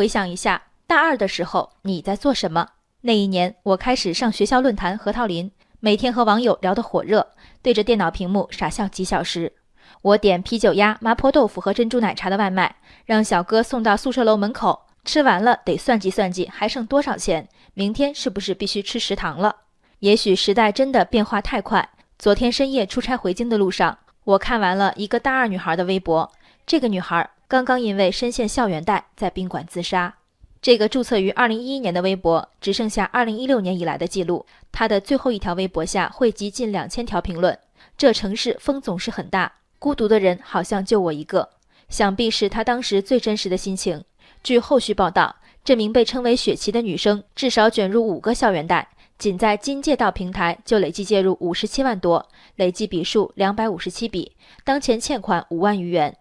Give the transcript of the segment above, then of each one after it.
回想一下，大二的时候你在做什么？那一年我开始上学校论坛核桃林，每天和网友聊得火热，对着电脑屏幕傻笑几小时。我点啤酒鸭、麻婆豆腐和珍珠奶茶的外卖，让小哥送到宿舍楼门口，吃完了得算计算计还剩多少钱，明天是不是必须吃食堂了？也许时代真的变化太快。昨天深夜出差回京的路上，我看完了一个大二女孩的微博。这个女孩刚刚因为深陷校园贷，在宾馆自杀。这个注册于2011年的微博只剩下2016年以来的记录。他的最后一条微博下汇集近两千条评论。这城市风总是很大，孤独的人好像就我一个。想必是他当时最真实的心情。据后续报道，这名被称为雪琪的女生至少卷入五个校园贷。仅在金借道平台就累计介入五十七万多，累计笔数两百五十七笔，当前欠款五万余元。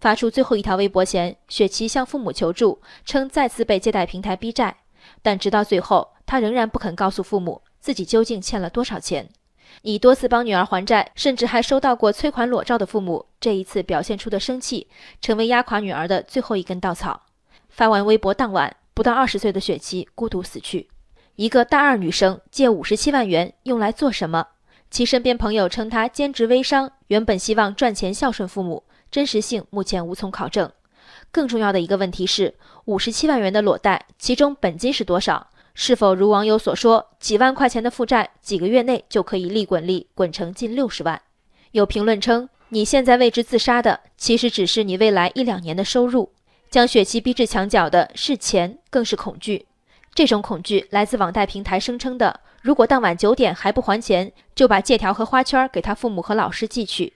发出最后一条微博前，雪琪向父母求助，称再次被借贷平台逼债，但直到最后，她仍然不肯告诉父母自己究竟欠了多少钱。已多次帮女儿还债，甚至还收到过催款裸照的父母，这一次表现出的生气，成为压垮女儿的最后一根稻草。发完微博当晚，不到二十岁的雪琪孤独死去。一个大二女生借五十七万元用来做什么？其身边朋友称她兼职微商，原本希望赚钱孝顺父母，真实性目前无从考证。更重要的一个问题是，五十七万元的裸贷，其中本金是多少？是否如网友所说，几万块钱的负债，几个月内就可以利滚利滚成近六十万？有评论称，你现在为之自杀的，其实只是你未来一两年的收入。将雪琪逼至墙角的是钱，更是恐惧。这种恐惧来自网贷平台声称的，如果当晚九点还不还钱，就把借条和花圈给他父母和老师寄去。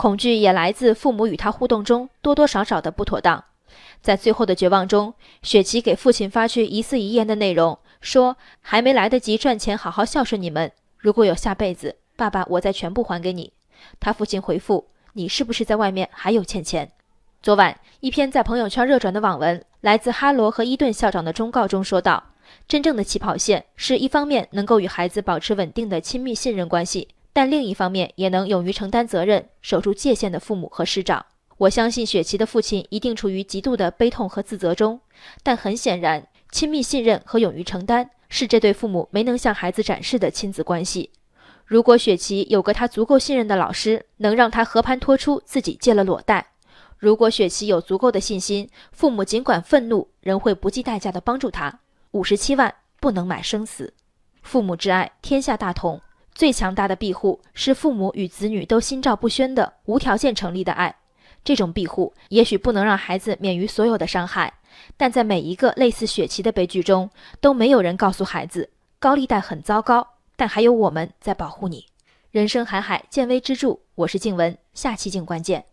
恐惧也来自父母与他互动中多多少少的不妥当。在最后的绝望中，雪琪给父亲发去疑似遗言的内容，说还没来得及赚钱好好孝顺你们，如果有下辈子，爸爸我再全部还给你。他父亲回复：你是不是在外面还有欠钱？昨晚一篇在朋友圈热转的网文，来自哈罗和伊顿校长的忠告中说道。真正的起跑线是一方面能够与孩子保持稳定的亲密信任关系，但另一方面也能勇于承担责任、守住界限的父母和师长。我相信雪琪的父亲一定处于极度的悲痛和自责中，但很显然，亲密信任和勇于承担是这对父母没能向孩子展示的亲子关系。如果雪琪有个他足够信任的老师，能让他和盘托出自己借了裸贷；如果雪琪有足够的信心，父母尽管愤怒，仍会不计代价地帮助他。五十七万不能买生死，父母之爱，天下大同。最强大的庇护是父母与子女都心照不宣的无条件成立的爱。这种庇护也许不能让孩子免于所有的伤害，但在每一个类似雪琪的悲剧中，都没有人告诉孩子高利贷很糟糕，但还有我们在保护你。人生海海，见微知著。我是静文，下期静关键。